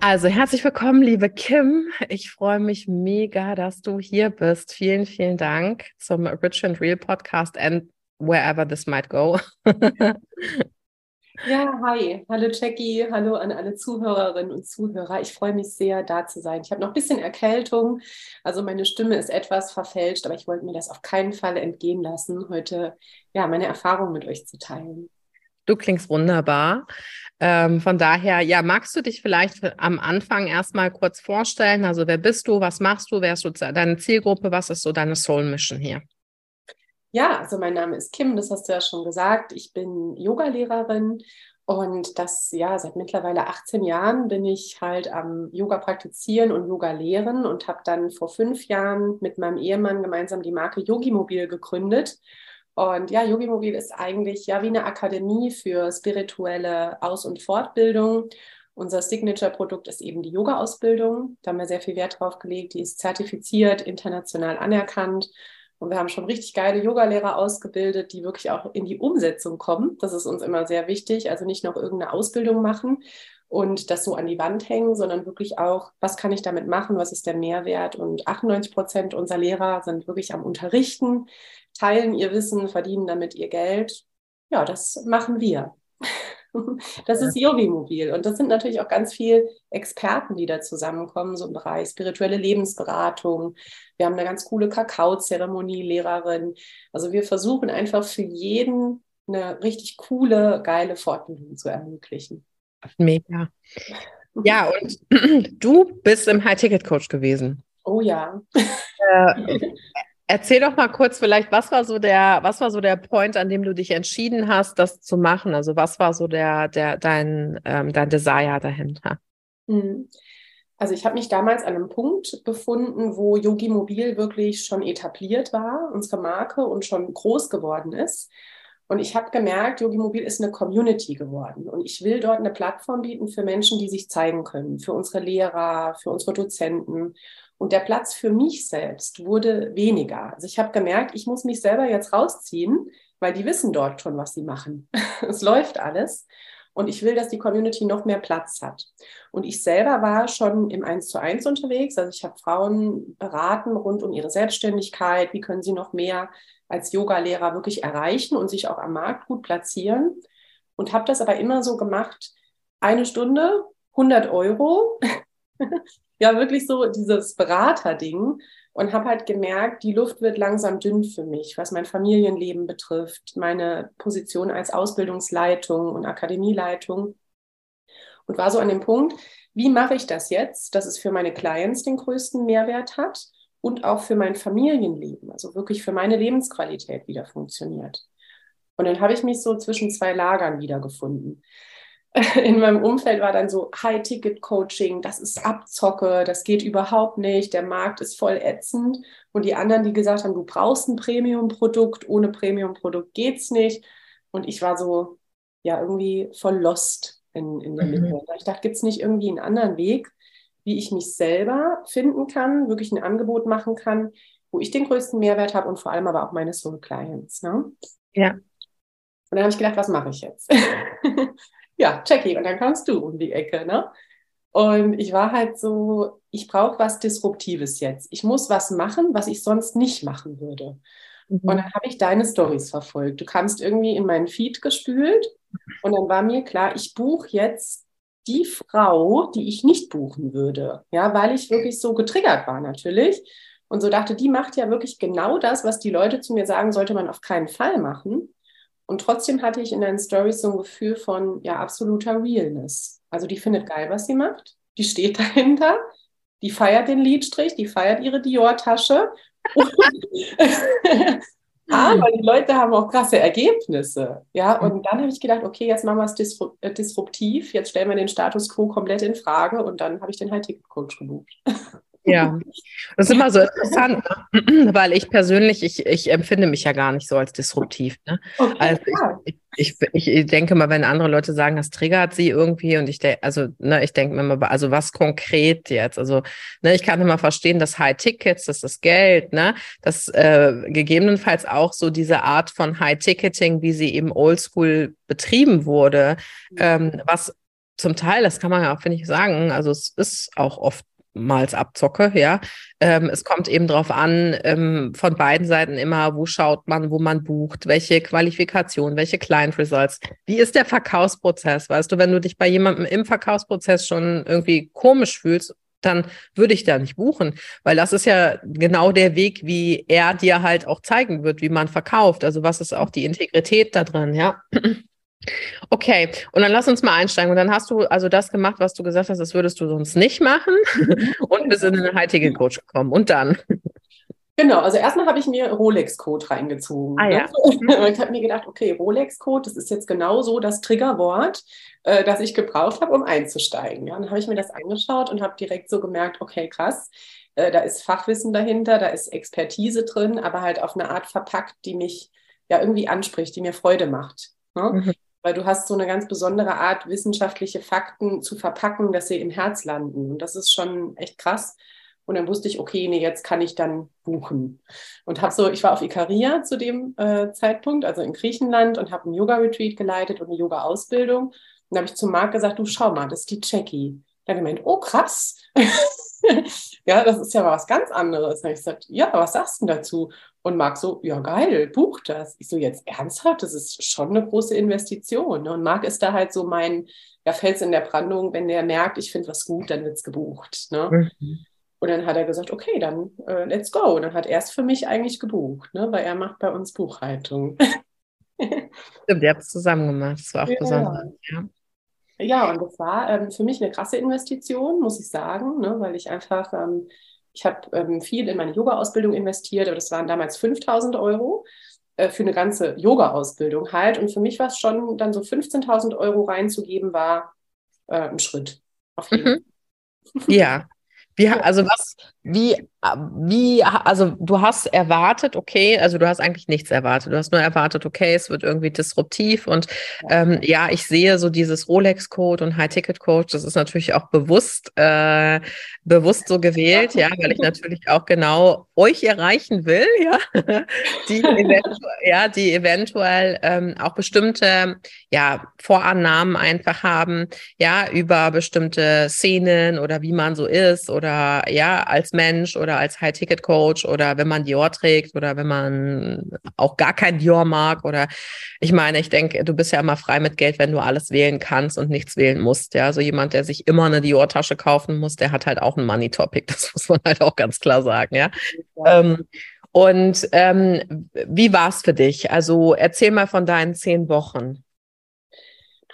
Also herzlich willkommen, liebe Kim. Ich freue mich mega, dass du hier bist. Vielen, vielen Dank zum Rich and Real Podcast and wherever this might go. ja, hi. Hallo Jackie. Hallo an alle Zuhörerinnen und Zuhörer. Ich freue mich sehr, da zu sein. Ich habe noch ein bisschen Erkältung. Also meine Stimme ist etwas verfälscht, aber ich wollte mir das auf keinen Fall entgehen lassen, heute ja meine Erfahrung mit euch zu teilen. Du klingst wunderbar. Ähm, von daher, ja, magst du dich vielleicht am Anfang erstmal kurz vorstellen? Also, wer bist du? Was machst du? Wer ist deine Zielgruppe? Was ist so deine Soul Mission hier? Ja, also mein Name ist Kim, das hast du ja schon gesagt. Ich bin Yogalehrerin und das, ja, seit mittlerweile 18 Jahren bin ich halt am Yoga praktizieren und Yoga lehren und habe dann vor fünf Jahren mit meinem Ehemann gemeinsam die Marke Yogimobil gegründet. Und ja, Yogimobil ist eigentlich ja wie eine Akademie für spirituelle Aus- und Fortbildung. Unser Signature-Produkt ist eben die Yoga-Ausbildung. Da haben wir sehr viel Wert drauf gelegt. Die ist zertifiziert, international anerkannt. Und wir haben schon richtig geile Yogalehrer ausgebildet, die wirklich auch in die Umsetzung kommen. Das ist uns immer sehr wichtig. Also nicht noch irgendeine Ausbildung machen und das so an die Wand hängen, sondern wirklich auch, was kann ich damit machen? Was ist der Mehrwert? Und 98 Prozent unserer Lehrer sind wirklich am Unterrichten teilen ihr Wissen, verdienen damit ihr Geld. Ja, das machen wir. Das ist Yogi-Mobil. Und das sind natürlich auch ganz viele Experten, die da zusammenkommen, so im Bereich spirituelle Lebensberatung. Wir haben eine ganz coole Kakaozeremonie-Lehrerin. Also wir versuchen einfach für jeden eine richtig coole, geile Fortbildung zu ermöglichen. Mega. Ja, und du bist im High-Ticket-Coach gewesen. Oh ja. Äh, Erzähl doch mal kurz vielleicht, was war so der, was war so der Point, an dem du dich entschieden hast, das zu machen? Also was war so der, der, dein, ähm, dein Desire dahinter? Mhm. Also ich habe mich damals an einem Punkt befunden, wo Yogi Mobil wirklich schon etabliert war, unsere Marke und schon groß geworden ist. Und ich habe gemerkt, Yogi Mobil ist eine Community geworden. Und ich will dort eine Plattform bieten für Menschen, die sich zeigen können, für unsere Lehrer, für unsere Dozenten. Und der Platz für mich selbst wurde weniger. Also ich habe gemerkt, ich muss mich selber jetzt rausziehen, weil die wissen dort schon, was sie machen. es läuft alles. Und ich will, dass die Community noch mehr Platz hat. Und ich selber war schon im Eins zu eins unterwegs. Also ich habe Frauen beraten rund um ihre Selbstständigkeit. Wie können sie noch mehr als Yogalehrer wirklich erreichen und sich auch am Markt gut platzieren? Und habe das aber immer so gemacht, eine Stunde, 100 Euro. ja wirklich so dieses Beraterding und habe halt gemerkt, die Luft wird langsam dünn für mich, was mein Familienleben betrifft, meine Position als Ausbildungsleitung und Akademieleitung. Und war so an dem Punkt, wie mache ich das jetzt, dass es für meine Clients den größten Mehrwert hat und auch für mein Familienleben, also wirklich für meine Lebensqualität wieder funktioniert. Und dann habe ich mich so zwischen zwei Lagern wiedergefunden. in meinem Umfeld war dann so High-Ticket-Coaching, das ist Abzocke, das geht überhaupt nicht, der Markt ist voll ätzend. Und die anderen, die gesagt haben, du brauchst ein Premium-Produkt, ohne Premium-Produkt geht's nicht. Und ich war so, ja, irgendwie voll lost in, in der Mitte. Mhm. Ich dachte, gibt es nicht irgendwie einen anderen Weg, wie ich mich selber finden kann, wirklich ein Angebot machen kann, wo ich den größten Mehrwert habe und vor allem aber auch meine Soul-Clients. Ne? Ja. Und dann habe ich gedacht, was mache ich jetzt? ja, Jackie, und dann kamst du um die Ecke, ne? Und ich war halt so, ich brauche was Disruptives jetzt. Ich muss was machen, was ich sonst nicht machen würde. Mhm. Und dann habe ich deine Stories verfolgt. Du kamst irgendwie in meinen Feed gespült und dann war mir klar, ich buche jetzt die Frau, die ich nicht buchen würde. Ja, weil ich wirklich so getriggert war natürlich. Und so dachte, die macht ja wirklich genau das, was die Leute zu mir sagen, sollte man auf keinen Fall machen. Und trotzdem hatte ich in deinen Stories so ein Gefühl von ja absoluter Realness. Also die findet geil, was sie macht. Die steht dahinter. Die feiert den Liedstrich, die feiert ihre Dior-Tasche. Aber die Leute haben auch krasse Ergebnisse. Ja, und dann habe ich gedacht, okay, jetzt machen wir es äh, disruptiv, jetzt stellen wir den Status quo komplett in Frage und dann habe ich den High-Ticket-Coach gebucht. Ja, das ist immer so interessant, ne? weil ich persönlich, ich, ich empfinde mich ja gar nicht so als disruptiv. Ne? Okay, also ich, ich, ich, denke mal, wenn andere Leute sagen, das triggert sie irgendwie und ich denke, also ne, ich denke mir mal, also was konkret jetzt? Also ne, ich kann immer verstehen, dass High Tickets, dass das Geld, ne, dass äh, gegebenenfalls auch so diese Art von High Ticketing, wie sie eben Oldschool betrieben wurde, mhm. ähm, was zum Teil, das kann man ja auch, finde ich, sagen, also es ist auch oft mals abzocke, ja. Ähm, es kommt eben darauf an, ähm, von beiden Seiten immer, wo schaut man, wo man bucht, welche Qualifikation, welche Client Results. Wie ist der Verkaufsprozess? Weißt du, wenn du dich bei jemandem im Verkaufsprozess schon irgendwie komisch fühlst, dann würde ich da nicht buchen, weil das ist ja genau der Weg, wie er dir halt auch zeigen wird, wie man verkauft. Also was ist auch die Integrität da drin, ja. Okay, und dann lass uns mal einsteigen. Und dann hast du also das gemacht, was du gesagt hast, das würdest du sonst nicht machen. Und bist in den High-Ticket-Coach gekommen. Und dann? Genau, also erstmal habe ich mir Rolex-Code reingezogen. Ah, ja. ne? Ich habe mir gedacht, okay, Rolex-Code, das ist jetzt genau so das Triggerwort, äh, das ich gebraucht habe, um einzusteigen. Ja, dann habe ich mir das angeschaut und habe direkt so gemerkt, okay, krass, äh, da ist Fachwissen dahinter, da ist Expertise drin, aber halt auf eine Art verpackt, die mich ja irgendwie anspricht, die mir Freude macht. Ne? Mhm weil du hast so eine ganz besondere Art, wissenschaftliche Fakten zu verpacken, dass sie im Herz landen. Und das ist schon echt krass. Und dann wusste ich, okay, nee, jetzt kann ich dann buchen. Und habe so, ich war auf Ikaria zu dem äh, Zeitpunkt, also in Griechenland, und habe einen Yoga-Retreat geleitet und eine Yoga-Ausbildung. Und dann habe ich zu Marc gesagt, du schau mal, das ist die Jackie. Dann gemeint, oh krass. ja, das ist ja was ganz anderes. Dann habe ich gesagt, ja, was sagst du dazu? Und Marc so, ja geil, buch das. Ich so, jetzt ernsthaft, das ist schon eine große Investition. Ne? Und Marc ist da halt so mein ja, Fels in der Brandung, wenn der merkt, ich finde was gut, dann wird es gebucht. Ne? Mhm. Und dann hat er gesagt, okay, dann äh, let's go. Und dann hat er es für mich eigentlich gebucht, ne? weil er macht bei uns Buchhaltung. Stimmt, ihr habt es zusammen gemacht. Das war auch ja. besonders. Ja. ja, und das war ähm, für mich eine krasse Investition, muss ich sagen, ne? weil ich einfach ähm, ich habe ähm, viel in meine Yoga-Ausbildung investiert, aber das waren damals 5000 Euro äh, für eine ganze Yoga-Ausbildung halt. Und für mich war es schon dann so 15.000 Euro reinzugeben, war äh, ein Schritt. Auf jeden. Mhm. Ja. Wie, also was, wie, wie, also du hast erwartet, okay, also du hast eigentlich nichts erwartet. Du hast nur erwartet, okay, es wird irgendwie disruptiv und ähm, ja, ich sehe so dieses Rolex-Code und High-Ticket-Code, das ist natürlich auch bewusst, äh, bewusst so gewählt, ja, weil ich natürlich auch genau euch erreichen will, ja, die eventuell, ja, die eventuell ähm, auch bestimmte, ja, Vorannahmen einfach haben, ja, über bestimmte Szenen oder wie man so ist oder ja, als Mensch oder als High-Ticket-Coach oder wenn man Dior trägt oder wenn man auch gar kein Dior mag oder ich meine, ich denke, du bist ja immer frei mit Geld, wenn du alles wählen kannst und nichts wählen musst. Ja, so jemand, der sich immer eine Dior-Tasche kaufen muss, der hat halt auch ein Money-Topic. Das muss man halt auch ganz klar sagen. Ja. ja. Ähm, und ähm, wie war es für dich? Also erzähl mal von deinen zehn Wochen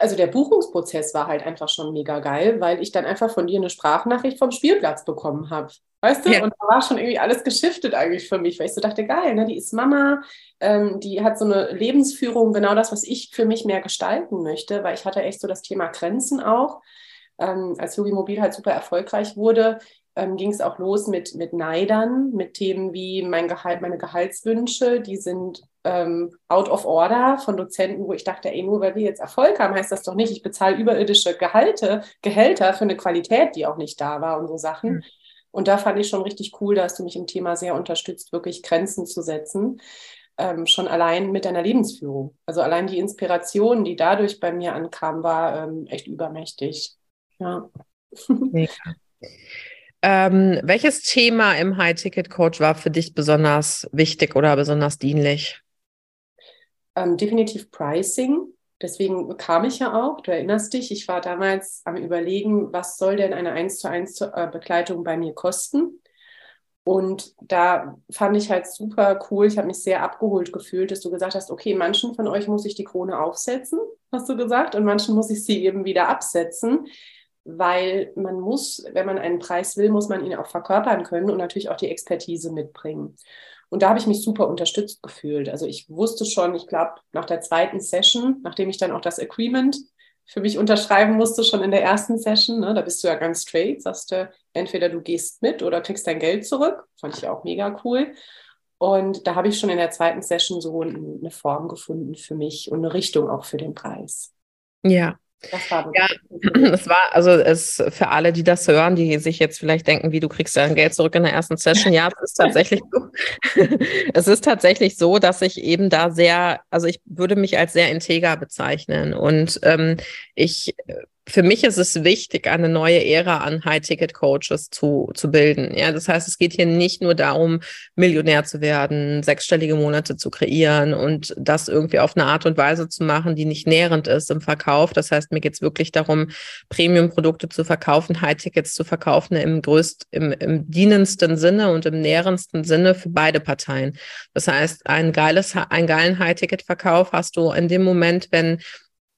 also der Buchungsprozess war halt einfach schon mega geil, weil ich dann einfach von dir eine Sprachnachricht vom Spielplatz bekommen habe. Weißt du? Ja. Und da war schon irgendwie alles geschiftet eigentlich für mich, weil ich so dachte, geil, ne? die ist Mama, ähm, die hat so eine Lebensführung, genau das, was ich für mich mehr gestalten möchte, weil ich hatte echt so das Thema Grenzen auch. Ähm, als Yogi Mobil halt super erfolgreich wurde, ähm, ging es auch los mit, mit Neidern, mit Themen wie mein Gehalt, meine Gehaltswünsche, die sind ähm, out of order von Dozenten, wo ich dachte, ey, nur weil wir jetzt Erfolg haben, heißt das doch nicht, ich bezahle überirdische Gehalte, Gehälter für eine Qualität, die auch nicht da war und so Sachen. Mhm. Und da fand ich schon richtig cool, dass du mich im Thema sehr unterstützt, wirklich Grenzen zu setzen. Ähm, schon allein mit deiner Lebensführung. Also allein die Inspiration, die dadurch bei mir ankam, war ähm, echt übermächtig. Ja. Mega. Ähm, welches Thema im High-Ticket-Coach war für dich besonders wichtig oder besonders dienlich? Ähm, definitiv Pricing. Deswegen kam ich ja auch, du erinnerst dich, ich war damals am Überlegen, was soll denn eine 1 zu 1 äh, Begleitung bei mir kosten? Und da fand ich halt super cool. Ich habe mich sehr abgeholt gefühlt, dass du gesagt hast, okay, manchen von euch muss ich die Krone aufsetzen, hast du gesagt, und manchen muss ich sie eben wieder absetzen, weil man muss, wenn man einen Preis will, muss man ihn auch verkörpern können und natürlich auch die Expertise mitbringen. Und da habe ich mich super unterstützt gefühlt. Also ich wusste schon, ich glaube, nach der zweiten Session, nachdem ich dann auch das Agreement für mich unterschreiben musste, schon in der ersten Session. Ne? Da bist du ja ganz straight, sagst du, entweder du gehst mit oder kriegst dein Geld zurück. Fand ich auch mega cool. Und da habe ich schon in der zweiten Session so eine Form gefunden für mich und eine Richtung auch für den Preis. Ja, das war ja, es war also es für alle, die das hören, die sich jetzt vielleicht denken, wie du kriegst dein Geld zurück in der ersten Session. Ja, es ist tatsächlich so. es ist tatsächlich so, dass ich eben da sehr, also ich würde mich als sehr integer bezeichnen und ähm, ich für mich ist es wichtig, eine neue Ära an High-Ticket-Coaches zu, zu bilden. Ja, das heißt, es geht hier nicht nur darum, Millionär zu werden, sechsstellige Monate zu kreieren und das irgendwie auf eine Art und Weise zu machen, die nicht nährend ist im Verkauf. Das heißt, mir geht es wirklich darum, Premium-Produkte zu verkaufen, High-Tickets zu verkaufen im größt, im, im dienendsten Sinne und im nährendsten Sinne für beide Parteien. Das heißt, ein geiles, einen geilen High-Ticket-Verkauf hast du in dem Moment, wenn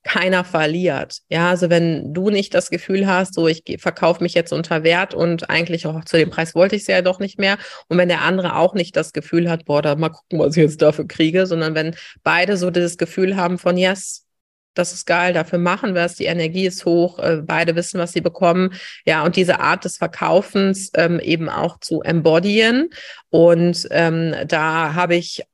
keiner verliert. Ja, also wenn du nicht das Gefühl hast, so ich verkaufe mich jetzt unter Wert und eigentlich auch zu dem Preis wollte ich es ja doch nicht mehr. Und wenn der andere auch nicht das Gefühl hat, boah, da mal gucken, was ich jetzt dafür kriege, sondern wenn beide so dieses Gefühl haben von, yes, das ist geil, dafür machen wir es, die Energie ist hoch, äh, beide wissen, was sie bekommen. Ja, und diese Art des Verkaufens ähm, eben auch zu embodyen. Und ähm, da habe ich,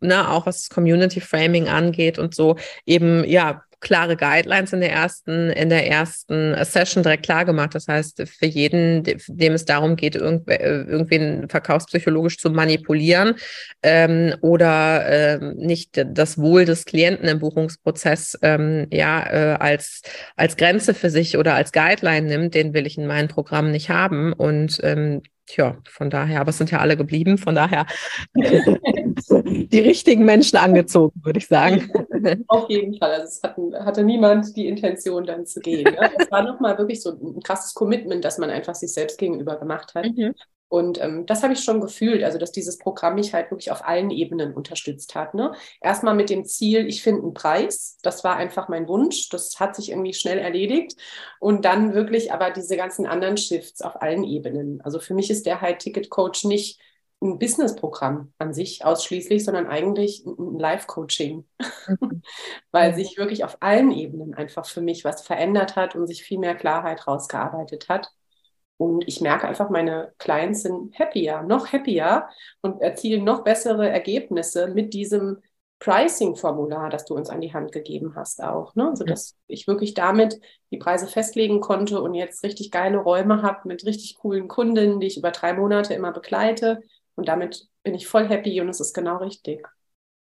ne, auch was Community Framing angeht und so, eben, ja, klare Guidelines in der ersten, in der ersten Session direkt klar gemacht. Das heißt, für jeden, dem es darum geht, irgendw irgendwen verkaufspsychologisch zu manipulieren ähm, oder ähm, nicht das Wohl des Klienten im Buchungsprozess ähm, ja äh, als als Grenze für sich oder als Guideline nimmt, den will ich in meinem Programm nicht haben. Und ähm, Tja, von daher, aber es sind ja alle geblieben, von daher die richtigen Menschen angezogen, würde ich sagen. Auf jeden Fall. Also es hatten, hatte niemand die Intention, dann zu gehen. Ne? Es war nochmal wirklich so ein krasses Commitment, das man einfach sich selbst gegenüber gemacht hat. Mhm. Und ähm, das habe ich schon gefühlt, also dass dieses Programm mich halt wirklich auf allen Ebenen unterstützt hat. Ne? Erstmal mit dem Ziel, ich finde einen Preis. Das war einfach mein Wunsch. Das hat sich irgendwie schnell erledigt. Und dann wirklich aber diese ganzen anderen Shifts auf allen Ebenen. Also für mich ist der High-Ticket-Coach nicht ein Business-Programm an sich ausschließlich, sondern eigentlich ein Live-Coaching, mhm. weil sich wirklich auf allen Ebenen einfach für mich was verändert hat und sich viel mehr Klarheit rausgearbeitet hat. Und ich merke einfach, meine Clients sind happier, noch happier und erzielen noch bessere Ergebnisse mit diesem Pricing-Formular, das du uns an die Hand gegeben hast auch. Ne? Also, dass ich wirklich damit die Preise festlegen konnte und jetzt richtig geile Räume habe mit richtig coolen Kunden, die ich über drei Monate immer begleite. Und damit bin ich voll happy und es ist genau richtig.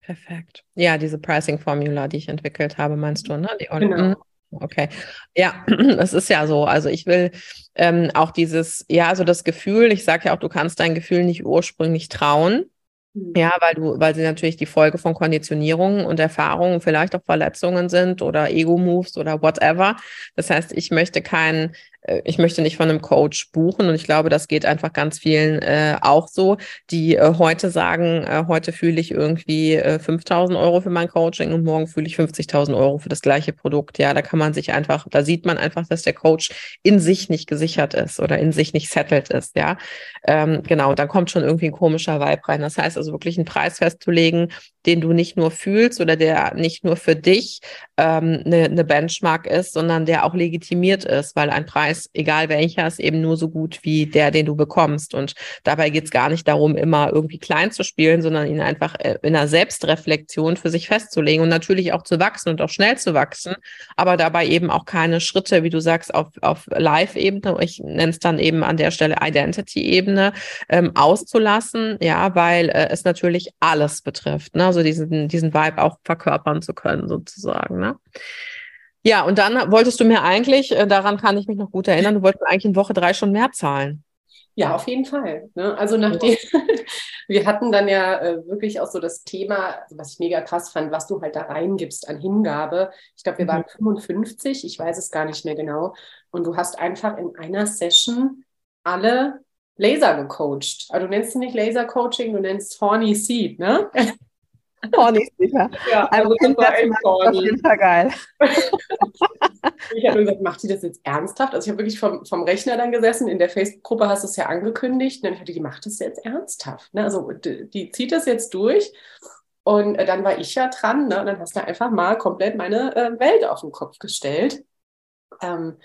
Perfekt. Ja, diese Pricing-Formula, die ich entwickelt habe, meinst du, ne? Die genau. Mhm. Okay. Ja, es ist ja so. Also ich will ähm, auch dieses, ja, also das Gefühl, ich sage ja auch, du kannst dein Gefühl nicht ursprünglich trauen. Mhm. Ja, weil du, weil sie natürlich die Folge von Konditionierungen und Erfahrungen, vielleicht auch Verletzungen sind oder Ego-Moves oder whatever. Das heißt, ich möchte keinen ich möchte nicht von einem Coach buchen und ich glaube, das geht einfach ganz vielen äh, auch so, die äh, heute sagen, äh, heute fühle ich irgendwie äh, 5000 Euro für mein Coaching und morgen fühle ich 50.000 Euro für das gleiche Produkt. Ja, da kann man sich einfach, da sieht man einfach, dass der Coach in sich nicht gesichert ist oder in sich nicht settled ist. Ja, ähm, genau, dann kommt schon irgendwie ein komischer Vibe rein. Das heißt also wirklich einen Preis festzulegen, den du nicht nur fühlst oder der nicht nur für dich ähm, eine, eine Benchmark ist, sondern der auch legitimiert ist, weil ein Preis, egal welcher, ist eben nur so gut wie der, den du bekommst. Und dabei geht es gar nicht darum, immer irgendwie klein zu spielen, sondern ihn einfach äh, in einer Selbstreflexion für sich festzulegen und natürlich auch zu wachsen und auch schnell zu wachsen, aber dabei eben auch keine Schritte, wie du sagst, auf, auf Live-Ebene, ich nenne es dann eben an der Stelle Identity-Ebene, ähm, auszulassen, ja, weil äh, es natürlich alles betrifft. Ne? Also diesen, diesen Vibe auch verkörpern zu können, sozusagen. Ne? Ja, und dann wolltest du mir eigentlich, äh, daran kann ich mich noch gut erinnern, du wolltest eigentlich in Woche drei schon mehr zahlen. Ja, auf jeden Fall. Ne? Also nachdem, wir hatten dann ja äh, wirklich auch so das Thema, was ich mega krass fand, was du halt da reingibst an Hingabe. Ich glaube, wir mhm. waren 55, ich weiß es gar nicht mehr genau. Und du hast einfach in einer Session alle Laser gecoacht. Also du nennst es nicht Laser Coaching, du nennst Horny Seed, ne? Horny Seed, ja. also, also das war echt horny. auf jeden Fall geil. ich habe gesagt, macht die das jetzt ernsthaft? Also ich habe wirklich vom, vom Rechner dann gesessen, in der Facebook-Gruppe hast du es ja angekündigt. Und dann hatte die, macht das jetzt ernsthaft? Ne? Also die, die zieht das jetzt durch. Und äh, dann war ich ja dran, ne? Und dann hast du einfach mal komplett meine äh, Welt auf den Kopf gestellt. Ähm,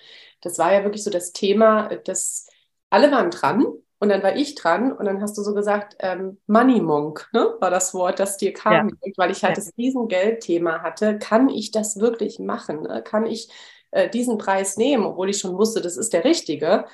das war ja wirklich so das Thema, dass alle waren dran und dann war ich dran und dann hast du so gesagt, ähm, Money Monk, ne? war das Wort, das dir kam, ja. weil ich halt ja. das Riesengeldthema hatte. Kann ich das wirklich machen? Ne? Kann ich äh, diesen Preis nehmen, obwohl ich schon wusste, das ist der richtige?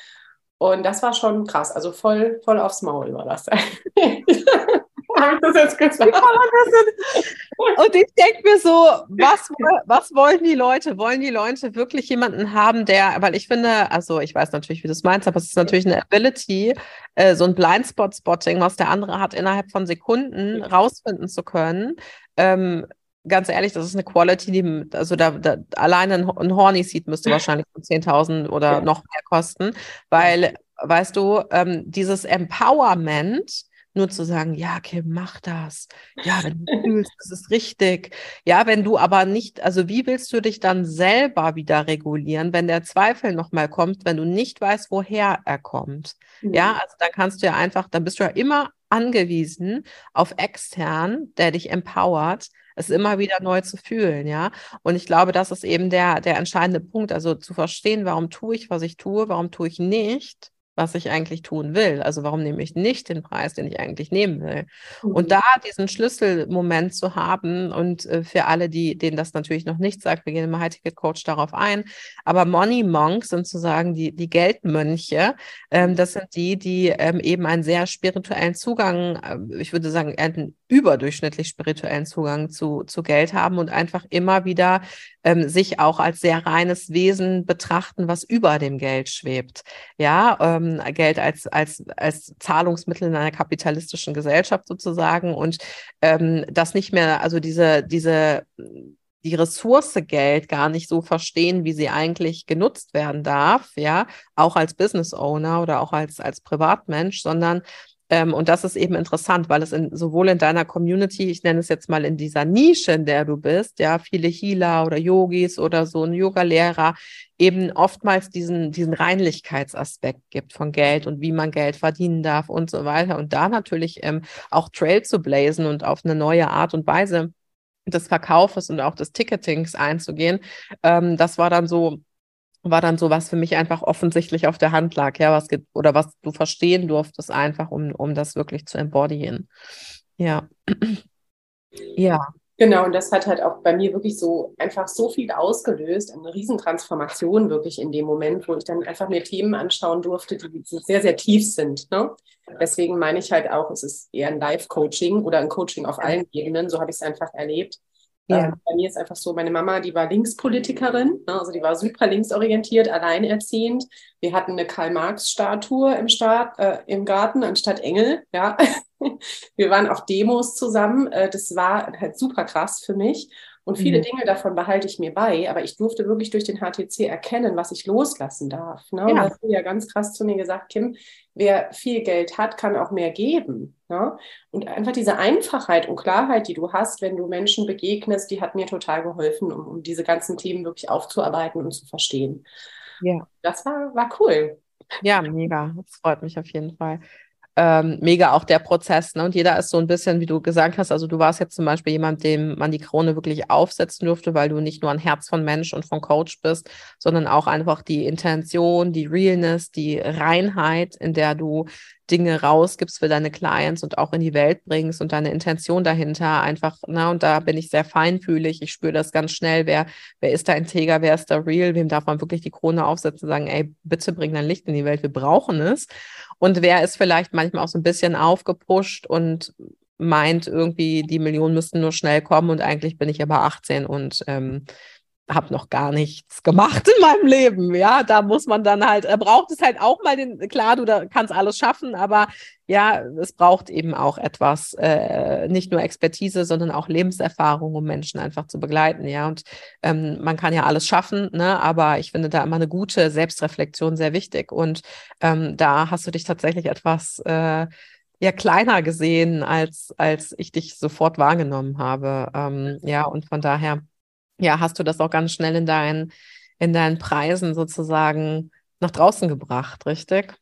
Und das war schon krass, also voll, voll aufs Maul war das. habe ich das jetzt gesagt? Und ich denke mir so, was, was wollen die Leute? Wollen die Leute wirklich jemanden haben, der, weil ich finde, also ich weiß natürlich, wie du es meinst, aber es ist natürlich eine Ability, äh, so ein Blindspot-Spotting, was der andere hat, innerhalb von Sekunden rausfinden zu können. Ähm, ganz ehrlich, das ist eine Quality, die, also da, da alleine ein, ein Horny Seed müsste wahrscheinlich 10.000 oder noch mehr kosten, weil, weißt du, ähm, dieses Empowerment, nur zu sagen, ja, Kim, mach das. Ja, wenn du fühlst, das ist richtig. Ja, wenn du aber nicht, also wie willst du dich dann selber wieder regulieren, wenn der Zweifel nochmal kommt, wenn du nicht weißt, woher er kommt? Mhm. Ja, also dann kannst du ja einfach, dann bist du ja immer angewiesen auf extern, der dich empowert, es immer wieder neu zu fühlen, ja. Und ich glaube, das ist eben der, der entscheidende Punkt, also zu verstehen, warum tue ich, was ich tue, warum tue ich nicht was ich eigentlich tun will. Also warum nehme ich nicht den Preis, den ich eigentlich nehmen will? Mhm. Und da diesen Schlüsselmoment zu haben und äh, für alle, die, denen das natürlich noch nicht sagt, wir gehen im High-Ticket-Coach darauf ein, aber Money Monks sind sozusagen die, die Geldmönche. Ähm, das sind die, die ähm, eben einen sehr spirituellen Zugang, äh, ich würde sagen, einen überdurchschnittlich spirituellen Zugang zu, zu Geld haben und einfach immer wieder ähm, sich auch als sehr reines Wesen betrachten, was über dem Geld schwebt. Ja, ähm, Geld als, als, als Zahlungsmittel in einer kapitalistischen Gesellschaft sozusagen und ähm, das nicht mehr, also diese, diese die Ressource Geld gar nicht so verstehen, wie sie eigentlich genutzt werden darf, ja, auch als Business Owner oder auch als, als Privatmensch, sondern ähm, und das ist eben interessant, weil es in, sowohl in deiner Community, ich nenne es jetzt mal in dieser Nische, in der du bist, ja, viele Healer oder Yogis oder so ein Yoga-Lehrer, eben oftmals diesen, diesen Reinlichkeitsaspekt gibt von Geld und wie man Geld verdienen darf und so weiter. Und da natürlich ähm, auch Trail zu blazen und auf eine neue Art und Weise des Verkaufes und auch des Ticketings einzugehen, ähm, das war dann so war dann so was für mich einfach offensichtlich auf der Hand lag, ja, was oder was du verstehen durftest, einfach, um, um das wirklich zu embodyen. Ja. ja. Genau, und das hat halt auch bei mir wirklich so einfach so viel ausgelöst, eine Riesentransformation wirklich in dem Moment, wo ich dann einfach mir Themen anschauen durfte, die sehr, sehr tief sind. Ne? Deswegen meine ich halt auch, es ist eher ein Live-Coaching oder ein Coaching auf allen Ebenen, so habe ich es einfach erlebt. Ja. Ähm, bei mir ist einfach so, meine Mama, die war Linkspolitikerin, ne, also die war super linksorientiert, alleinerziehend. Wir hatten eine Karl-Marx-Statue im, äh, im Garten anstatt Engel. Ja. Wir waren auf Demos zusammen. Äh, das war halt super krass für mich. Und viele mhm. Dinge davon behalte ich mir bei, aber ich durfte wirklich durch den HTC erkennen, was ich loslassen darf. Ne? Ja. Hast du ja ganz krass zu mir gesagt, Kim, wer viel Geld hat, kann auch mehr geben. Ne? Und einfach diese Einfachheit und Klarheit, die du hast, wenn du Menschen begegnest, die hat mir total geholfen, um, um diese ganzen Themen wirklich aufzuarbeiten und zu verstehen. Ja. Das war, war cool. Ja, mega. Das freut mich auf jeden Fall ähm, mega auch der Prozess. Ne? Und jeder ist so ein bisschen, wie du gesagt hast, also du warst jetzt zum Beispiel jemand, dem man die Krone wirklich aufsetzen durfte, weil du nicht nur ein Herz von Mensch und von Coach bist, sondern auch einfach die Intention, die Realness, die Reinheit, in der du Dinge rausgibst für deine Clients und auch in die Welt bringst und deine Intention dahinter einfach, na, und da bin ich sehr feinfühlig. Ich spüre das ganz schnell. Wer, wer ist da integer? Wer ist da real? Wem darf man wirklich die Krone aufsetzen und sagen, ey, bitte bring dein Licht in die Welt. Wir brauchen es. Und wer ist vielleicht manchmal auch so ein bisschen aufgepusht und meint irgendwie, die Millionen müssten nur schnell kommen und eigentlich bin ich aber 18 und ähm, habe noch gar nichts gemacht in meinem Leben. Ja, da muss man dann halt, er braucht es halt auch mal den, klar, du da kannst alles schaffen, aber ja, es braucht eben auch etwas, äh, nicht nur Expertise, sondern auch Lebenserfahrung, um Menschen einfach zu begleiten. Ja, und ähm, man kann ja alles schaffen, ne, aber ich finde da immer eine gute Selbstreflexion sehr wichtig. Und ähm, da hast du dich tatsächlich etwas äh, ja kleiner gesehen, als, als ich dich sofort wahrgenommen habe. Ähm, ja, und von daher ja, hast du das auch ganz schnell in deinen, in deinen Preisen sozusagen nach draußen gebracht, richtig?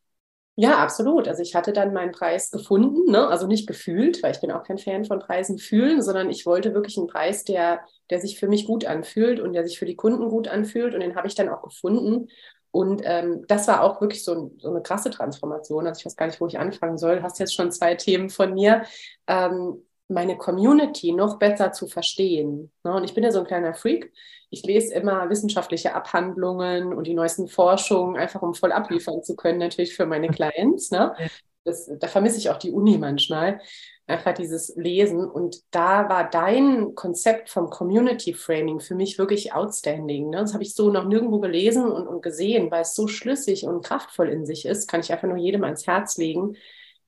Ja, absolut. Also ich hatte dann meinen Preis gefunden, ne? also nicht gefühlt, weil ich bin auch kein Fan von Preisen fühlen, sondern ich wollte wirklich einen Preis, der, der sich für mich gut anfühlt und der sich für die Kunden gut anfühlt und den habe ich dann auch gefunden. Und ähm, das war auch wirklich so, so, eine krasse Transformation. Also ich weiß gar nicht, wo ich anfangen soll. Du hast jetzt schon zwei Themen von mir. Ähm, meine Community noch besser zu verstehen. Ne? Und ich bin ja so ein kleiner Freak. Ich lese immer wissenschaftliche Abhandlungen und die neuesten Forschungen, einfach um voll abliefern zu können, natürlich für meine Clients. Ne? Das, da vermisse ich auch die Uni manchmal. Einfach dieses Lesen. Und da war dein Konzept vom Community Framing für mich wirklich outstanding. Ne? Das habe ich so noch nirgendwo gelesen und, und gesehen, weil es so schlüssig und kraftvoll in sich ist. Kann ich einfach nur jedem ans Herz legen,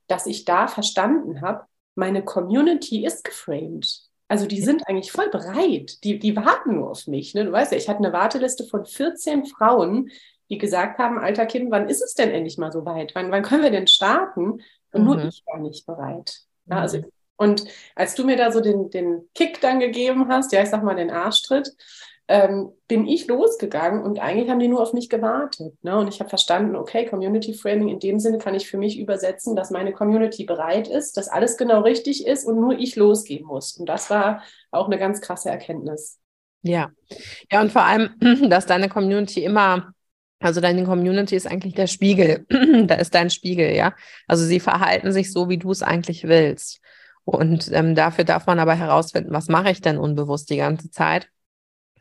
dass ich da verstanden habe, meine Community ist geframed. Also die sind eigentlich voll bereit. Die, die warten nur auf mich. Ne? Du weißt ja, ich hatte eine Warteliste von 14 Frauen, die gesagt haben, alter Kind, wann ist es denn endlich mal so weit? Wann, wann können wir denn starten? Und mhm. nur ich war nicht bereit. Ja, also, mhm. und als du mir da so den, den Kick dann gegeben hast, ja, ich sag mal den Arschtritt, ähm, bin ich losgegangen und eigentlich haben die nur auf mich gewartet. Ne? Und ich habe verstanden, okay, Community Framing in dem Sinne kann ich für mich übersetzen, dass meine Community bereit ist, dass alles genau richtig ist und nur ich losgehen muss. Und das war auch eine ganz krasse Erkenntnis. Ja, ja, und vor allem, dass deine Community immer also deine Community ist eigentlich der Spiegel. da ist dein Spiegel, ja. Also sie verhalten sich so, wie du es eigentlich willst. Und ähm, dafür darf man aber herausfinden, was mache ich denn unbewusst die ganze Zeit?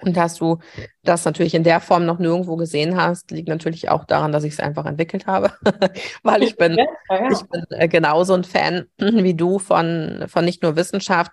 Und dass du das natürlich in der Form noch nirgendwo gesehen hast, liegt natürlich auch daran, dass ich es einfach entwickelt habe, weil ich bin, ja, ja. ich bin äh, genauso ein Fan wie du von, von nicht nur Wissenschaft,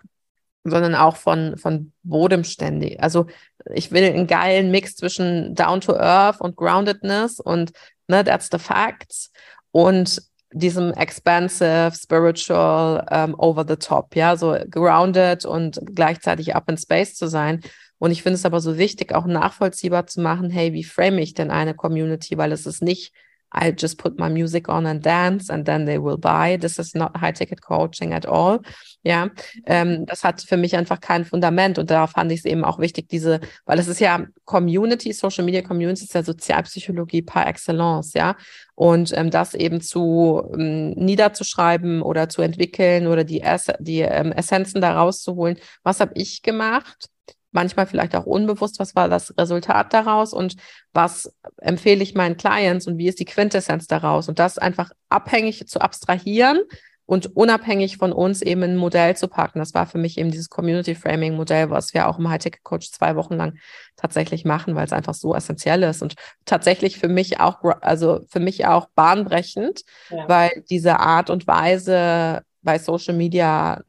sondern auch von, von bodenständig. Also ich will einen geilen Mix zwischen Down to Earth und Groundedness und ne, that's the facts und diesem expansive, spiritual, um, ähm, over the top, ja, so grounded und gleichzeitig up in space zu sein. Und ich finde es aber so wichtig, auch nachvollziehbar zu machen, hey, wie frame ich denn eine Community? Weil es ist nicht, I'll just put my music on and dance and then they will buy. This is not high-ticket coaching at all. Ja, ähm, das hat für mich einfach kein Fundament und darauf fand ich es eben auch wichtig, diese, weil es ist ja Community, Social Media Community ist ja Sozialpsychologie par excellence, ja. Und ähm, das eben zu ähm, niederzuschreiben oder zu entwickeln oder die, Ess die ähm, Essenzen da rauszuholen. Was habe ich gemacht? Manchmal vielleicht auch unbewusst, was war das Resultat daraus und was empfehle ich meinen Clients und wie ist die Quintessenz daraus und das einfach abhängig zu abstrahieren und unabhängig von uns eben ein Modell zu packen. Das war für mich eben dieses Community Framing Modell, was wir auch im High-Tech Coach zwei Wochen lang tatsächlich machen, weil es einfach so essentiell ist und tatsächlich für mich auch, also für mich auch bahnbrechend, ja. weil diese Art und Weise bei Social Media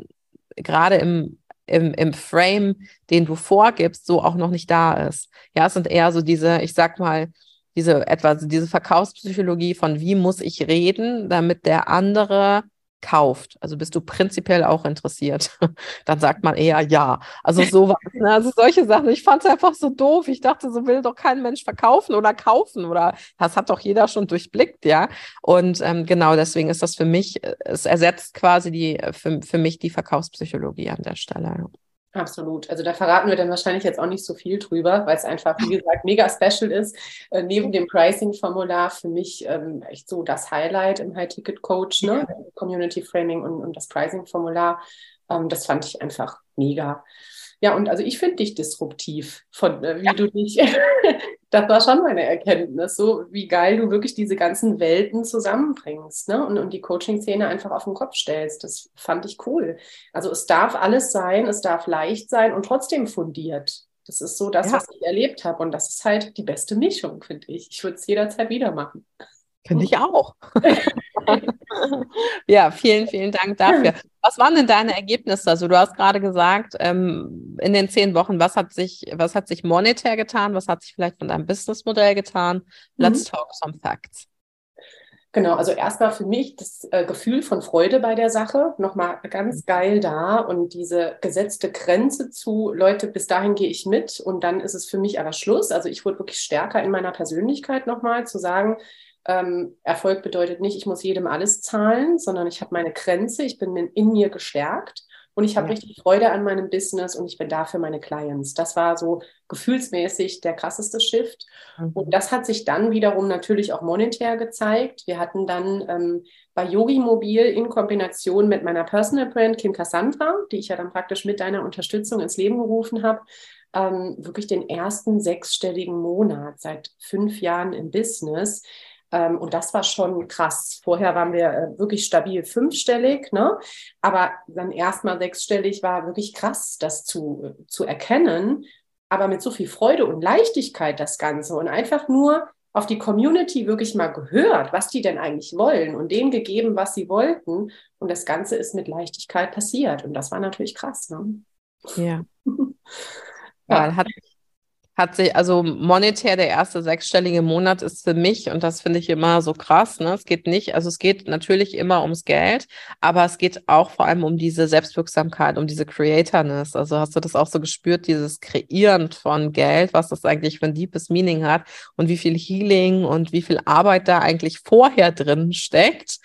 gerade im im, im Frame, den du vorgibst, so auch noch nicht da ist. Ja, es sind eher so diese, ich sag mal, diese etwa diese Verkaufspsychologie von wie muss ich reden, damit der andere kauft. Also bist du prinzipiell auch interessiert? Dann sagt man eher ja. Also sowas. Ne? Also solche Sachen. Ich fand es einfach so doof. Ich dachte, so will doch kein Mensch verkaufen oder kaufen oder das hat doch jeder schon durchblickt, ja. Und ähm, genau deswegen ist das für mich, es ersetzt quasi die für, für mich die Verkaufspsychologie an der Stelle. Absolut. Also da verraten wir dann wahrscheinlich jetzt auch nicht so viel drüber, weil es einfach, wie gesagt, mega special ist. Äh, neben dem Pricing-Formular für mich ähm, echt so das Highlight im High-Ticket-Coach, ne? Ja. Community Framing und, und das Pricing-Formular. Ähm, das fand ich einfach mega. Ja, und also ich finde dich disruptiv, von äh, wie ja. du dich, das war schon meine Erkenntnis, so wie geil du wirklich diese ganzen Welten zusammenbringst ne? und, und die Coaching-Szene einfach auf den Kopf stellst. Das fand ich cool. Also es darf alles sein, es darf leicht sein und trotzdem fundiert. Das ist so das, ja. was ich erlebt habe. Und das ist halt die beste Mischung, finde ich. Ich würde es jederzeit wieder machen. Finde ich auch. ja, vielen, vielen Dank dafür. Was waren denn deine Ergebnisse? Also du hast gerade gesagt, ähm, in den zehn Wochen, was hat sich, was hat sich monetär getan? Was hat sich vielleicht von deinem Businessmodell getan? Let's mhm. talk some facts. Genau, also erstmal für mich das äh, Gefühl von Freude bei der Sache, nochmal ganz mhm. geil da und diese gesetzte Grenze zu, Leute, bis dahin gehe ich mit und dann ist es für mich aber Schluss. Also ich wurde wirklich stärker in meiner Persönlichkeit nochmal zu sagen, ähm, Erfolg bedeutet nicht, ich muss jedem alles zahlen, sondern ich habe meine Grenze, ich bin in mir gestärkt und ich habe ja. richtig Freude an meinem Business und ich bin da für meine Clients. Das war so gefühlsmäßig der krasseste Shift. Mhm. Und das hat sich dann wiederum natürlich auch monetär gezeigt. Wir hatten dann ähm, bei Yogi Mobil in Kombination mit meiner Personal Brand Kim Cassandra, die ich ja dann praktisch mit deiner Unterstützung ins Leben gerufen habe, ähm, wirklich den ersten sechsstelligen Monat seit fünf Jahren im Business ähm, und das war schon krass. Vorher waren wir äh, wirklich stabil fünfstellig, ne? aber dann erstmal sechsstellig war wirklich krass, das zu, zu erkennen, aber mit so viel Freude und Leichtigkeit das Ganze und einfach nur auf die Community wirklich mal gehört, was die denn eigentlich wollen und denen gegeben, was sie wollten. Und das Ganze ist mit Leichtigkeit passiert. Und das war natürlich krass. Ne? Ja. ja. Hat, hat sich, also monetär der erste sechsstellige Monat ist für mich, und das finde ich immer so krass, ne? Es geht nicht, also es geht natürlich immer ums Geld, aber es geht auch vor allem um diese Selbstwirksamkeit, um diese Creatorness. Also hast du das auch so gespürt, dieses Kreieren von Geld, was das eigentlich für ein deepes Meaning hat und wie viel Healing und wie viel Arbeit da eigentlich vorher drin steckt,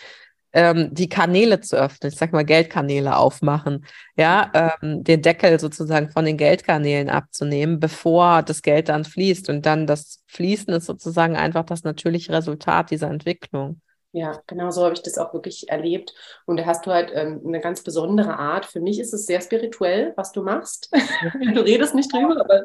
ähm, die Kanäle zu öffnen, ich sag mal Geldkanäle aufmachen, ja, ähm, den Deckel sozusagen von den Geldkanälen abzunehmen, bevor das Geld dann fließt. Und dann das Fließen ist sozusagen einfach das natürliche Resultat dieser Entwicklung. Ja, genau so habe ich das auch wirklich erlebt. Und da hast du halt ähm, eine ganz besondere Art. Für mich ist es sehr spirituell, was du machst. du redest nicht drüber, aber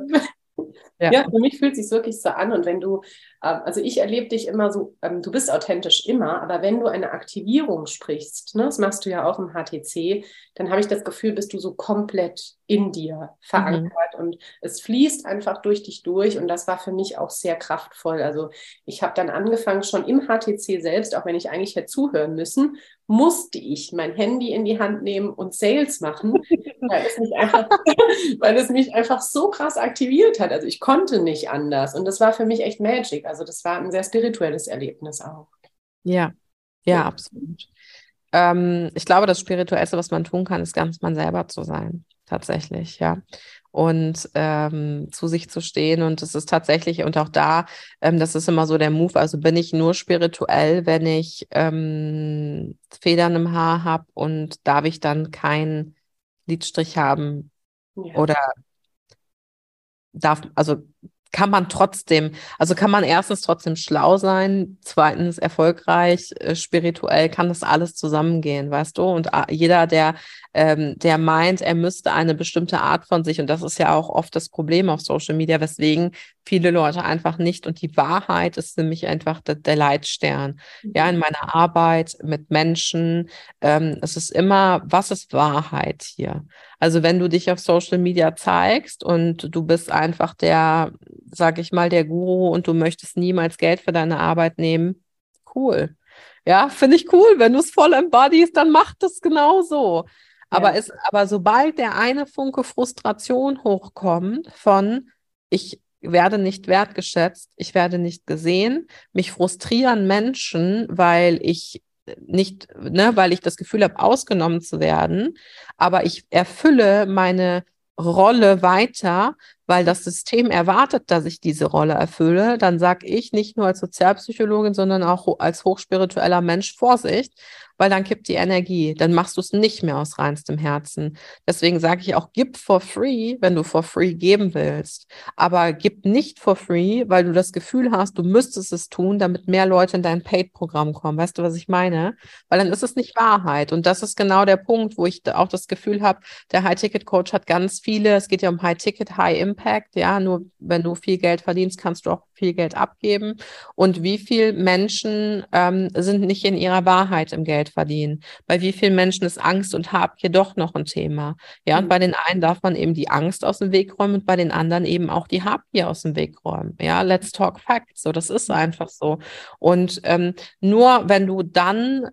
ja. ja. für mich fühlt es sich wirklich so an. Und wenn du, ähm, also ich erlebe dich immer so, ähm, du bist authentisch immer, aber wenn du eine Aktivierung sprichst, ne, das machst du ja auch im HTC, dann habe ich das Gefühl, bist du so komplett in dir verankert mhm. und es fließt einfach durch dich durch. Und das war für mich auch sehr kraftvoll. Also ich habe dann angefangen, schon im HTC selbst, auch wenn ich eigentlich hätte zuhören müssen, musste ich mein Handy in die Hand nehmen und Sales machen, weil es mich einfach, weil es mich einfach so krass aktiviert hat. Also ich konnte nicht anders. Und das war für mich echt Magic. Also das war ein sehr spirituelles Erlebnis auch. Ja, ja, absolut. Ähm, ich glaube, das Spirituellste, was man tun kann, ist ganz man selber zu sein. Tatsächlich, ja und ähm, zu sich zu stehen. Und es ist tatsächlich, und auch da, ähm, das ist immer so der Move, also bin ich nur spirituell, wenn ich ähm, Federn im Haar habe und darf ich dann keinen Lidstrich haben ja. oder darf, also kann man trotzdem, also kann man erstens trotzdem schlau sein, zweitens erfolgreich, äh, spirituell kann das alles zusammengehen, weißt du? Und jeder, der, ähm, der meint, er müsste eine bestimmte Art von sich, und das ist ja auch oft das Problem auf Social Media, weswegen viele Leute einfach nicht, und die Wahrheit ist nämlich einfach der, der Leitstern. Ja, in meiner Arbeit mit Menschen, ähm, es ist immer, was ist Wahrheit hier? Also wenn du dich auf Social Media zeigst und du bist einfach der sag ich mal, der Guru und du möchtest niemals Geld für deine Arbeit nehmen, cool. Ja, finde ich cool. Wenn du es voll embodiest, dann mach das genau so. Aber, ja. es, aber sobald der eine Funke Frustration hochkommt von, ich werde nicht wertgeschätzt, ich werde nicht gesehen, mich frustrieren Menschen, weil ich nicht, ne, weil ich das Gefühl habe, ausgenommen zu werden, aber ich erfülle meine Rolle weiter, weil das System erwartet, dass ich diese Rolle erfülle, dann sage ich nicht nur als Sozialpsychologin, sondern auch als hochspiritueller Mensch Vorsicht, weil dann kippt die Energie. Dann machst du es nicht mehr aus reinstem Herzen. Deswegen sage ich auch, gib for free, wenn du for free geben willst. Aber gib nicht for free, weil du das Gefühl hast, du müsstest es tun, damit mehr Leute in dein Paid-Programm kommen. Weißt du, was ich meine? Weil dann ist es nicht Wahrheit. Und das ist genau der Punkt, wo ich auch das Gefühl habe, der High-Ticket-Coach hat ganz viele, es geht ja um High-Ticket, High-Impact. Ja, nur wenn du viel Geld verdienst, kannst du auch viel Geld abgeben. Und wie viele Menschen ähm, sind nicht in ihrer Wahrheit im Geld? Geld verdienen? Bei wie vielen Menschen ist Angst und Habgier doch noch ein Thema? Ja, und mhm. bei den einen darf man eben die Angst aus dem Weg räumen und bei den anderen eben auch die Habgier aus dem Weg räumen. Ja, let's talk facts. So, das ist einfach so. Und ähm, nur wenn du dann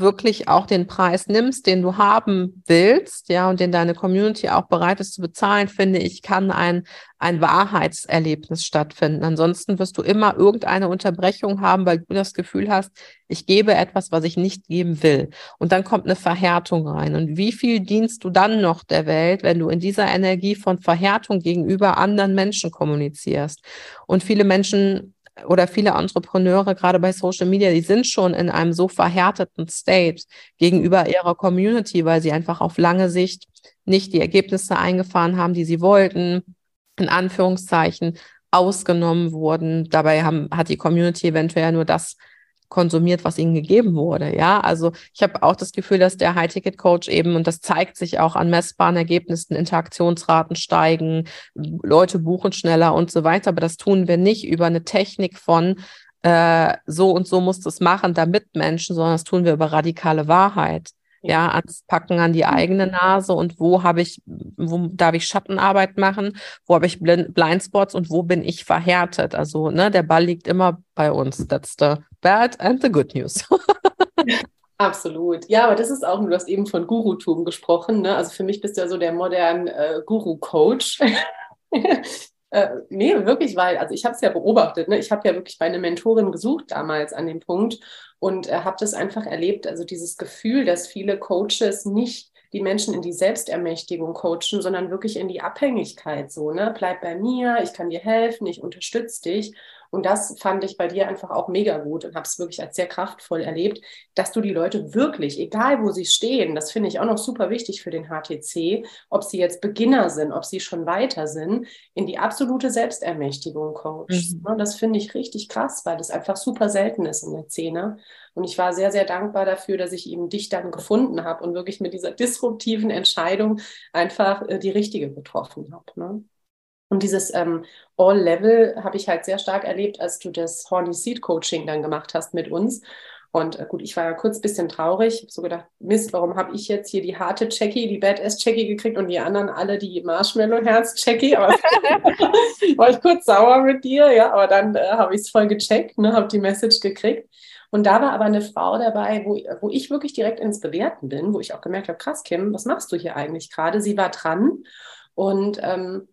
wirklich auch den Preis nimmst, den du haben willst, ja, und den deine Community auch bereit ist zu bezahlen, finde ich, kann ein, ein Wahrheitserlebnis stattfinden. Ansonsten wirst du immer irgendeine Unterbrechung haben, weil du das Gefühl hast, ich gebe etwas, was ich nicht geben will. Und dann kommt eine Verhärtung rein. Und wie viel dienst du dann noch der Welt, wenn du in dieser Energie von Verhärtung gegenüber anderen Menschen kommunizierst? Und viele Menschen oder viele Entrepreneure, gerade bei Social Media, die sind schon in einem so verhärteten State gegenüber ihrer Community, weil sie einfach auf lange Sicht nicht die Ergebnisse eingefahren haben, die sie wollten, in Anführungszeichen ausgenommen wurden. Dabei haben, hat die Community eventuell nur das konsumiert, was ihnen gegeben wurde. Ja, also ich habe auch das Gefühl, dass der High-Ticket-Coach eben, und das zeigt sich auch an messbaren Ergebnissen, Interaktionsraten steigen, Leute buchen schneller und so weiter. Aber das tun wir nicht über eine Technik von, äh, so und so muss das machen, damit Menschen, sondern das tun wir über radikale Wahrheit ja, ans Packen an die eigene Nase und wo habe ich, wo darf ich Schattenarbeit machen, wo habe ich Blindspots und wo bin ich verhärtet. Also, ne, der Ball liegt immer bei uns. That's the bad and the good news. Absolut. Ja, aber das ist auch, du hast eben von Gurutum gesprochen. Ne? Also für mich bist du ja so der moderne äh, Guru-Coach. äh, nee, wirklich, weil, also ich habe es ja beobachtet. Ne? Ich habe ja wirklich meine Mentorin gesucht damals an dem Punkt und äh, habe das einfach erlebt. Also dieses Gefühl, dass viele Coaches nicht die Menschen in die Selbstermächtigung coachen, sondern wirklich in die Abhängigkeit so, ne? Bleib bei mir, ich kann dir helfen, ich unterstütze dich. Und das fand ich bei dir einfach auch mega gut und habe es wirklich als sehr kraftvoll erlebt, dass du die Leute wirklich, egal wo sie stehen, das finde ich auch noch super wichtig für den HTC, ob sie jetzt Beginner sind, ob sie schon weiter sind, in die absolute Selbstermächtigung coachst. Mhm. Das finde ich richtig krass, weil das einfach super selten ist in der Szene. Und ich war sehr, sehr dankbar dafür, dass ich eben dich dann gefunden habe und wirklich mit dieser disruptiven Entscheidung einfach äh, die richtige getroffen habe. Ne? Und dieses ähm, All-Level habe ich halt sehr stark erlebt, als du das Horny Seed Coaching dann gemacht hast mit uns. Und äh, gut, ich war ja kurz ein bisschen traurig. Ich habe so gedacht, Mist, warum habe ich jetzt hier die harte Jackie, die Badass Jackie gekriegt und die anderen alle die Marshmallow Herz Jackie? Aber war ich kurz sauer mit dir, ja. Aber dann äh, habe ich es voll gecheckt, ne, habe die Message gekriegt. Und da war aber eine Frau dabei, wo, wo ich wirklich direkt ins Bewerten bin, wo ich auch gemerkt habe, krass, Kim, was machst du hier eigentlich gerade? Sie war dran und ähm,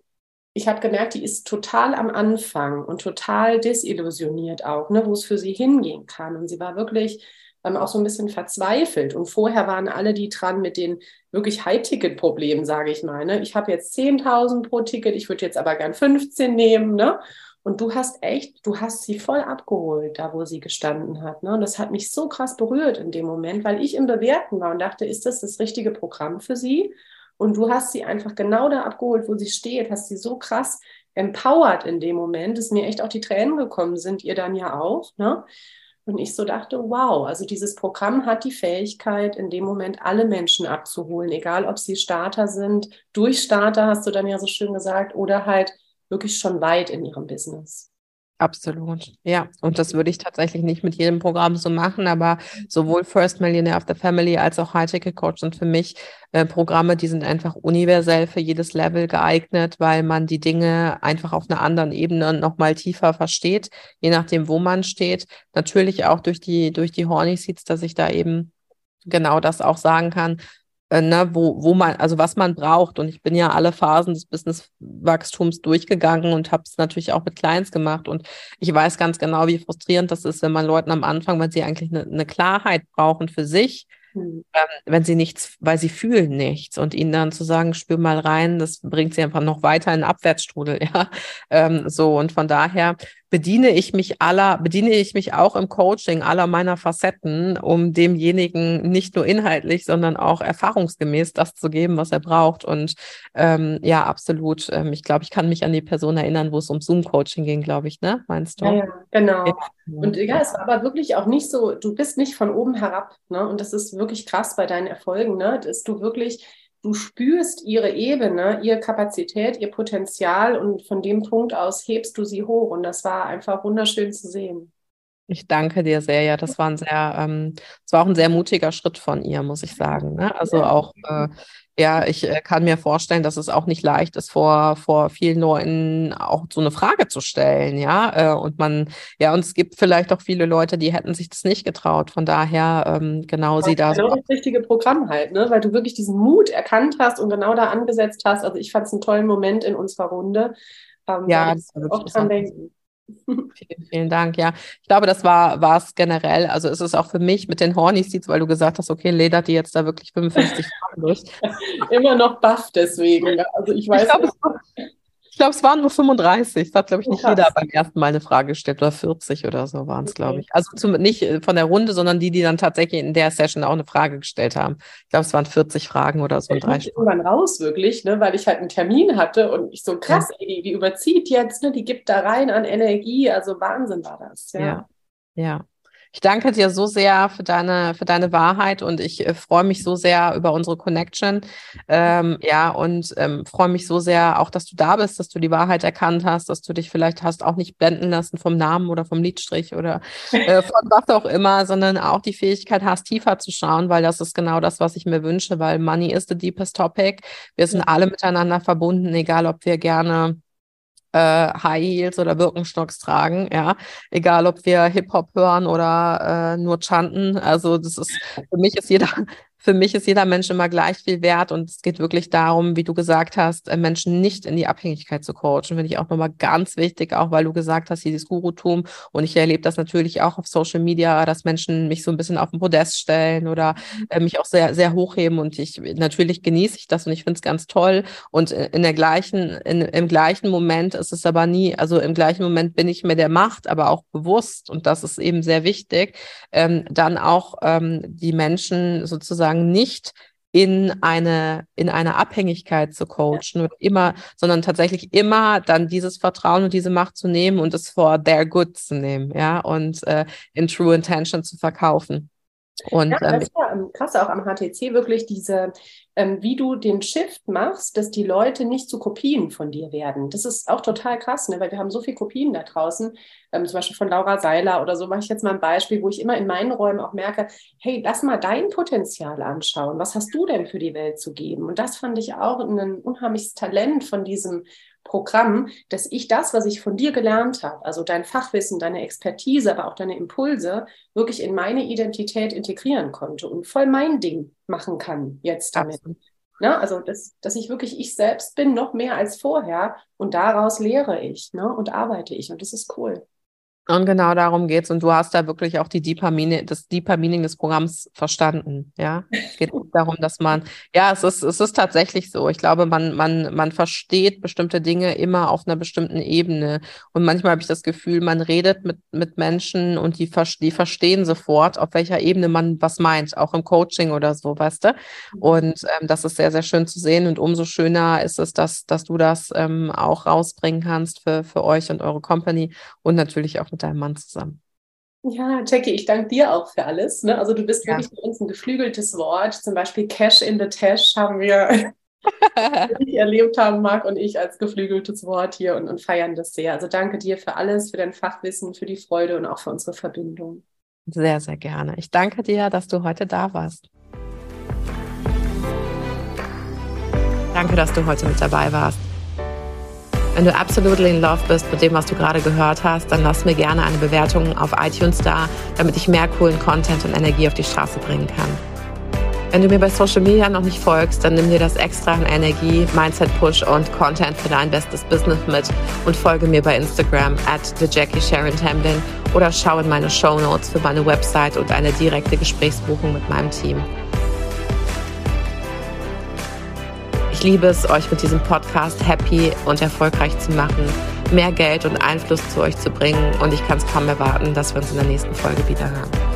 ich habe gemerkt, die ist total am Anfang und total desillusioniert auch, ne, wo es für sie hingehen kann. Und sie war wirklich ähm, auch so ein bisschen verzweifelt. Und vorher waren alle die dran mit den wirklich High-Ticket-Problemen, sage ich mal. Ne? Ich habe jetzt 10.000 pro Ticket, ich würde jetzt aber gern 15 nehmen. Ne? Und du hast echt, du hast sie voll abgeholt, da wo sie gestanden hat. Ne? Und das hat mich so krass berührt in dem Moment, weil ich im Bewerten war und dachte, ist das das richtige Programm für sie? Und du hast sie einfach genau da abgeholt, wo sie steht, hast sie so krass empowert in dem Moment, dass mir echt auch die Tränen gekommen sind, ihr dann ja auch. Ne? Und ich so dachte, wow, also dieses Programm hat die Fähigkeit, in dem Moment alle Menschen abzuholen, egal ob sie Starter sind, Durchstarter, hast du dann ja so schön gesagt, oder halt wirklich schon weit in ihrem Business. Absolut. Ja, und das würde ich tatsächlich nicht mit jedem Programm so machen, aber sowohl First Millionaire of the Family als auch High Ticket Coach sind für mich äh, Programme, die sind einfach universell für jedes Level geeignet, weil man die Dinge einfach auf einer anderen Ebene nochmal tiefer versteht, je nachdem, wo man steht. Natürlich auch durch die, durch die Horny Seats, dass ich da eben genau das auch sagen kann, äh, ne, wo, wo man, also was man braucht. Und ich bin ja alle Phasen des Businesswachstums durchgegangen und habe es natürlich auch mit Clients gemacht. Und ich weiß ganz genau, wie frustrierend das ist, wenn man Leuten am Anfang, wenn sie eigentlich eine, eine Klarheit brauchen für sich, Mhm. Wenn sie nichts, weil sie fühlen nichts und ihnen dann zu sagen, spür mal rein, das bringt sie einfach noch weiter in den Abwärtsstrudel, ja. Ähm, so und von daher bediene ich mich aller, bediene ich mich auch im Coaching aller meiner Facetten, um demjenigen nicht nur inhaltlich, sondern auch erfahrungsgemäß das zu geben, was er braucht. Und ähm, ja, absolut. Ähm, ich glaube, ich kann mich an die Person erinnern, wo es um Zoom-Coaching ging, glaube ich, ne? Meinst du? Ja, ja genau. Ja. Und ja, es war aber wirklich auch nicht so, du bist nicht von oben herab, ne? Und das ist wirklich krass bei deinen Erfolgen, ne? Dass du wirklich du spürst ihre Ebene, ihre Kapazität, ihr Potenzial und von dem Punkt aus hebst du sie hoch. Und das war einfach wunderschön zu sehen. Ich danke dir sehr, ja, das war ein sehr, ähm, das war auch ein sehr mutiger Schritt von ihr, muss ich sagen. Ne? Also auch, äh, ja, ich äh, kann mir vorstellen, dass es auch nicht leicht ist, vor, vor vielen Leuten auch so eine Frage zu stellen, ja. Äh, und man, ja, und es gibt vielleicht auch viele Leute, die hätten sich das nicht getraut. Von daher, ähm, genau sie da. Genau so. das richtige Programm halt, ne? Weil du wirklich diesen Mut erkannt hast und genau da angesetzt hast. Also ich fand es einen tollen Moment in unserer Runde. Ähm, ja, das war wirklich dran denken. Vielen, vielen Dank. Ja, ich glaube, das war war es generell. Also ist es auch für mich mit den Horny Seeds, weil du gesagt hast, okay, ledert die jetzt da wirklich 55 Jahre durch. Immer noch baff deswegen. Also ich weiß. Ich glaube, ich glaube, es waren nur 35. Das hat, glaube ich, nicht Krass. jeder beim ersten Mal eine Frage gestellt oder 40 oder so waren es, okay. glaube ich. Also zum, nicht äh, von der Runde, sondern die, die dann tatsächlich in der Session auch eine Frage gestellt haben. Ich glaube, es waren 40 Fragen oder so. Ich drei irgendwann raus, wirklich, ne, weil ich halt einen Termin hatte und ich so krass, ja. ey, die, die überzieht jetzt, ne, die gibt da rein an Energie. Also Wahnsinn war das. Ja. ja. ja. Ich danke dir so sehr für deine, für deine Wahrheit und ich äh, freue mich so sehr über unsere Connection. Ähm, ja, und ähm, freue mich so sehr auch, dass du da bist, dass du die Wahrheit erkannt hast, dass du dich vielleicht hast auch nicht blenden lassen vom Namen oder vom Liedstrich oder äh, von was auch immer, sondern auch die Fähigkeit hast, tiefer zu schauen, weil das ist genau das, was ich mir wünsche, weil Money is the deepest topic. Wir sind alle miteinander verbunden, egal ob wir gerne äh, High Heels oder Birkenstocks tragen, ja, egal ob wir Hip Hop hören oder äh, nur chanten. Also das ist für mich ist jeder für mich ist jeder Mensch immer gleich viel wert und es geht wirklich darum, wie du gesagt hast, äh, Menschen nicht in die Abhängigkeit zu coachen. Finde ich auch nochmal ganz wichtig, auch weil du gesagt hast, dieses Gurutum. Und ich erlebe das natürlich auch auf Social Media, dass Menschen mich so ein bisschen auf den Podest stellen oder äh, mich auch sehr, sehr hochheben. Und ich natürlich genieße ich das und ich finde es ganz toll. Und äh, in der gleichen, in, im gleichen Moment ist es aber nie, also im gleichen Moment bin ich mir der Macht, aber auch bewusst. Und das ist eben sehr wichtig, ähm, dann auch ähm, die Menschen sozusagen sozusagen nicht in eine, in eine Abhängigkeit zu coachen, ja. immer, sondern tatsächlich immer dann dieses Vertrauen und diese Macht zu nehmen und es for their good zu nehmen, ja, und äh, in true intention zu verkaufen. Und, ja, das ähm, ist ja ähm, krass auch am HTC wirklich diese, ähm, wie du den Shift machst, dass die Leute nicht zu Kopien von dir werden. Das ist auch total krass, ne? weil wir haben so viele Kopien da draußen, ähm, zum Beispiel von Laura Seiler oder so, mache ich jetzt mal ein Beispiel, wo ich immer in meinen Räumen auch merke, hey, lass mal dein Potenzial anschauen. Was hast du denn für die Welt zu geben? Und das fand ich auch ein unheimliches Talent von diesem Programm, dass ich das, was ich von dir gelernt habe, also dein Fachwissen, deine Expertise, aber auch deine Impulse, wirklich in meine Identität integrieren konnte und voll mein Ding machen kann jetzt damit. Ne? Also, dass, dass ich wirklich ich selbst bin, noch mehr als vorher und daraus lehre ich ne? und arbeite ich und das ist cool. Und genau darum geht es. Und du hast da wirklich auch die Deeper Meaning, das Deeper Meaning des Programms verstanden. Ja, es geht darum, dass man, ja, es ist, es ist tatsächlich so. Ich glaube, man, man, man versteht bestimmte Dinge immer auf einer bestimmten Ebene. Und manchmal habe ich das Gefühl, man redet mit, mit Menschen und die, die verstehen sofort, auf welcher Ebene man was meint, auch im Coaching oder so, weißt du? Mhm. Und ähm, das ist sehr, sehr schön zu sehen. Und umso schöner ist es, dass, dass du das ähm, auch rausbringen kannst für, für euch und eure Company und natürlich auch mit deinem Mann zusammen. Ja, Jackie, ich danke dir auch für alles. Ne? Also du bist ja. wirklich für uns ein geflügeltes Wort. Zum Beispiel Cash in the Tash haben wir erlebt haben, Marc und ich, als geflügeltes Wort hier und, und feiern das sehr. Also danke dir für alles, für dein Fachwissen, für die Freude und auch für unsere Verbindung. Sehr, sehr gerne. Ich danke dir, dass du heute da warst. Danke, dass du heute mit dabei warst. Wenn du absolutely in love bist mit dem, was du gerade gehört hast, dann lass mir gerne eine Bewertung auf iTunes da, damit ich mehr coolen Content und Energie auf die Straße bringen kann. Wenn du mir bei Social Media noch nicht folgst, dann nimm dir das extra an Energie, Mindset Push und Content für dein bestes Business mit und folge mir bei Instagram at the Jackie Sharon Tamlin oder schau in meine Show Notes für meine Website und eine direkte Gesprächsbuchung mit meinem Team. Ich liebe es, euch mit diesem Podcast happy und erfolgreich zu machen, mehr Geld und Einfluss zu euch zu bringen und ich kann es kaum erwarten, dass wir uns in der nächsten Folge wieder hören.